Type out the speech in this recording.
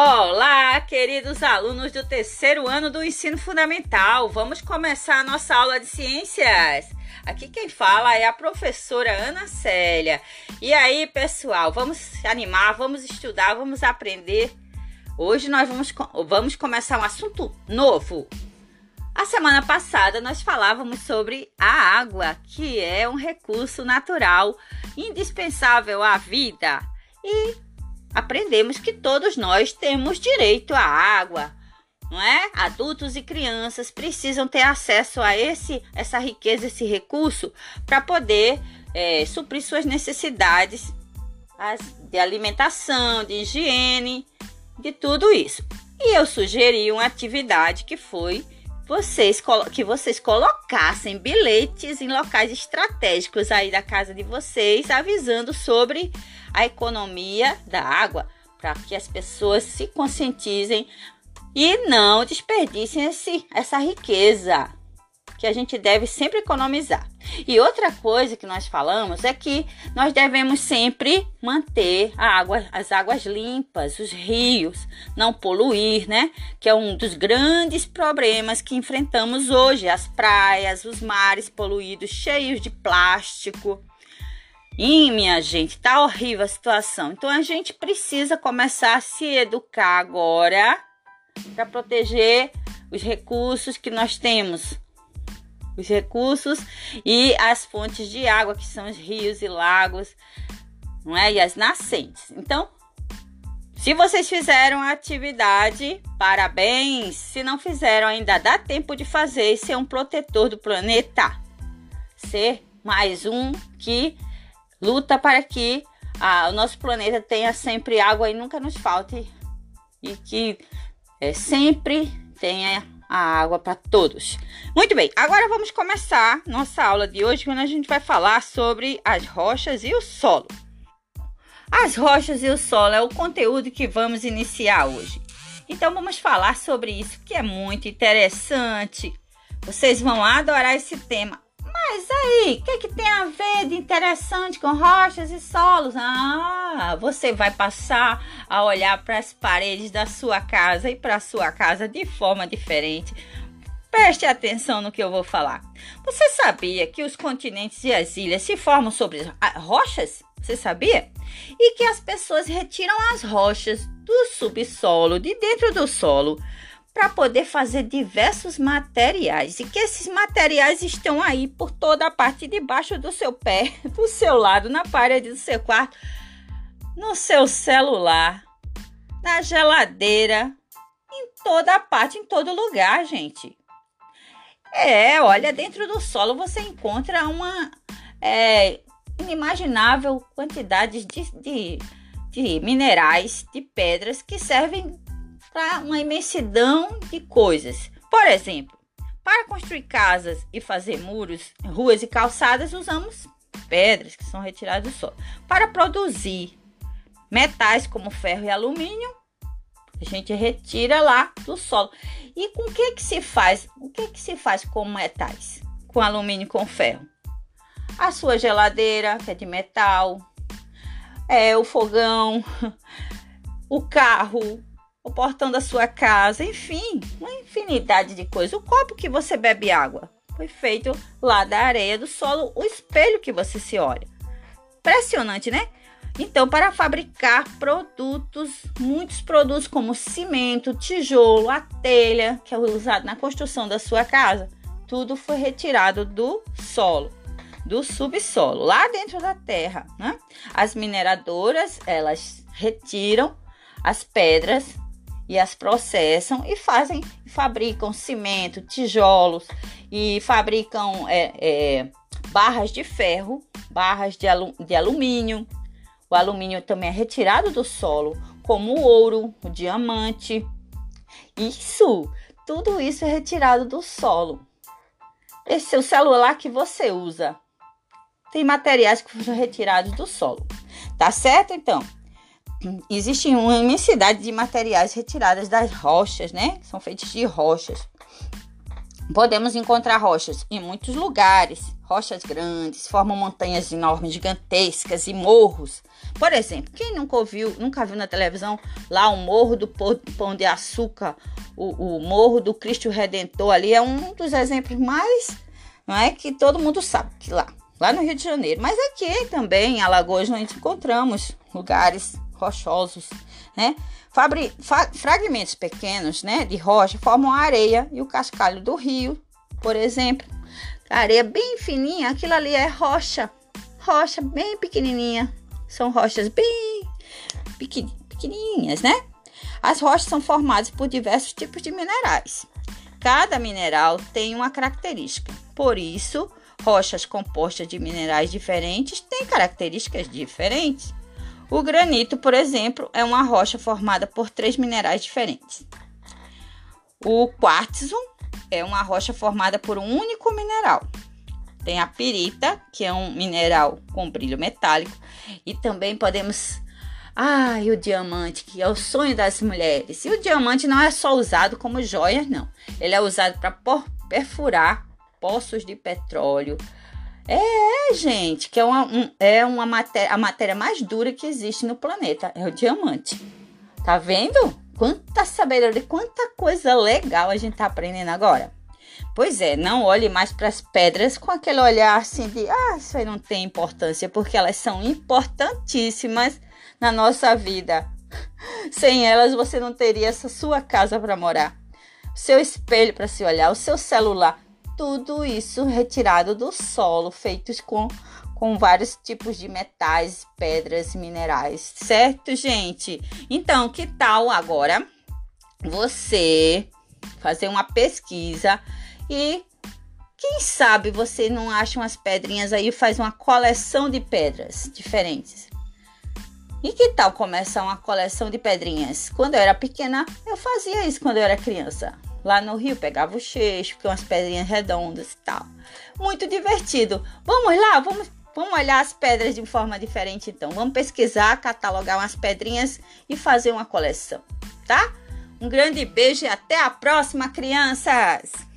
Olá, queridos alunos do terceiro ano do ensino fundamental. Vamos começar a nossa aula de ciências. Aqui quem fala é a professora Ana Célia. E aí, pessoal, vamos animar, vamos estudar, vamos aprender. Hoje nós vamos, vamos começar um assunto novo. A semana passada nós falávamos sobre a água, que é um recurso natural indispensável à vida. E aprendemos que todos nós temos direito à água, não é? Adultos e crianças precisam ter acesso a esse, essa riqueza, esse recurso, para poder é, suprir suas necessidades de alimentação, de higiene, de tudo isso. E eu sugeri uma atividade que foi vocês que vocês colocassem bilhetes em locais estratégicos aí da casa de vocês, avisando sobre a economia da água, para que as pessoas se conscientizem e não desperdicem esse, essa riqueza que a gente deve sempre economizar. E outra coisa que nós falamos é que nós devemos sempre manter água, as águas limpas, os rios, não poluir, né? Que é um dos grandes problemas que enfrentamos hoje, as praias, os mares poluídos, cheios de plástico. E minha gente, tá horrível a situação. Então a gente precisa começar a se educar agora para proteger os recursos que nós temos os recursos e as fontes de água, que são os rios e lagos, não é? E as nascentes. Então, se vocês fizeram a atividade, parabéns. Se não fizeram, ainda dá tempo de fazer e ser um protetor do planeta. Ser mais um que luta para que ah, o nosso planeta tenha sempre água e nunca nos falte e que é, sempre tenha a água para todos. Muito bem, agora vamos começar nossa aula de hoje, quando a gente vai falar sobre as rochas e o solo. As rochas e o solo é o conteúdo que vamos iniciar hoje. Então vamos falar sobre isso, que é muito interessante. Vocês vão adorar esse tema. Mas aí, o que, que tem a ver de interessante com rochas e solos? Ah, você vai passar a olhar para as paredes da sua casa e para a sua casa de forma diferente. Preste atenção no que eu vou falar. Você sabia que os continentes e as ilhas se formam sobre rochas? Você sabia? E que as pessoas retiram as rochas do subsolo, de dentro do solo, para poder fazer diversos materiais e que esses materiais estão aí por toda a parte de baixo do seu pé, do seu lado, na parede do seu quarto, no seu celular, na geladeira, em toda a parte, em todo lugar, gente. É, olha, dentro do solo você encontra uma é, inimaginável quantidade de, de, de minerais, de pedras que servem para uma imensidão de coisas. Por exemplo, para construir casas e fazer muros, ruas e calçadas, usamos pedras que são retiradas do solo. Para produzir metais como ferro e alumínio, a gente retira lá do solo. E com o que que se faz? O que que se faz com metais? Com alumínio e com ferro? A sua geladeira, que é de metal, é o fogão, o carro, o portão da sua casa, enfim, uma infinidade de coisas. O copo que você bebe água foi feito lá da areia do solo, o espelho que você se olha. Impressionante, né? Então, para fabricar produtos, muitos produtos como cimento, tijolo, a telha, que é usado na construção da sua casa, tudo foi retirado do solo, do subsolo, lá dentro da terra, né? As mineradoras, elas retiram as pedras e as processam e fazem, fabricam cimento, tijolos e fabricam é, é, barras de ferro, barras de, de alumínio. O alumínio também é retirado do solo, como o ouro, o diamante. Isso, tudo isso é retirado do solo. Esse é o celular que você usa. Tem materiais que foram retirados do solo. Tá certo, então? Existe uma imensidade de materiais retirados das rochas, né? São feitos de rochas. Podemos encontrar rochas em muitos lugares, rochas grandes, formam montanhas enormes, gigantescas e morros. Por exemplo, quem nunca ouviu, nunca viu na televisão lá o Morro do Pão de Açúcar, o, o Morro do Cristo Redentor ali é um dos exemplos mais, não é que todo mundo sabe que lá, lá no Rio de Janeiro. Mas aqui também em Alagoas nós encontramos lugares rochosos, né? Fabri, fa, fragmentos pequenos, né, de rocha formam a areia e o cascalho do rio, por exemplo. A areia bem fininha, aquilo ali é rocha, rocha bem pequenininha. São rochas bem pequenininhas, né? As rochas são formadas por diversos tipos de minerais. Cada mineral tem uma característica. Por isso, rochas compostas de minerais diferentes têm características diferentes. O granito, por exemplo, é uma rocha formada por três minerais diferentes. O quartzo é uma rocha formada por um único mineral. Tem a pirita, que é um mineral com brilho metálico, e também podemos ah, o diamante, que é o sonho das mulheres. E o diamante não é só usado como joia, não. Ele é usado para perfurar poços de petróleo. É, gente, que é uma, um, é uma matéria, a matéria mais dura que existe no planeta. É o diamante. Tá vendo? Quanta sabedoria, quanta coisa legal a gente tá aprendendo agora. Pois é, não olhe mais para as pedras com aquele olhar assim de, ah, isso aí não tem importância, porque elas são importantíssimas na nossa vida. Sem elas você não teria essa sua casa para morar, seu espelho para se olhar, o seu celular, tudo isso retirado do solo, feitos com com vários tipos de metais, pedras, minerais, certo, gente? Então, que tal agora você fazer uma pesquisa e quem sabe você não acha umas pedrinhas aí e faz uma coleção de pedras diferentes? E que tal começar uma coleção de pedrinhas? Quando eu era pequena, eu fazia isso quando eu era criança. Lá no Rio, pegava o que umas pedrinhas redondas e tal. Muito divertido. Vamos lá, vamos Vamos olhar as pedras de forma diferente, então. Vamos pesquisar, catalogar umas pedrinhas e fazer uma coleção, tá? Um grande beijo e até a próxima, crianças!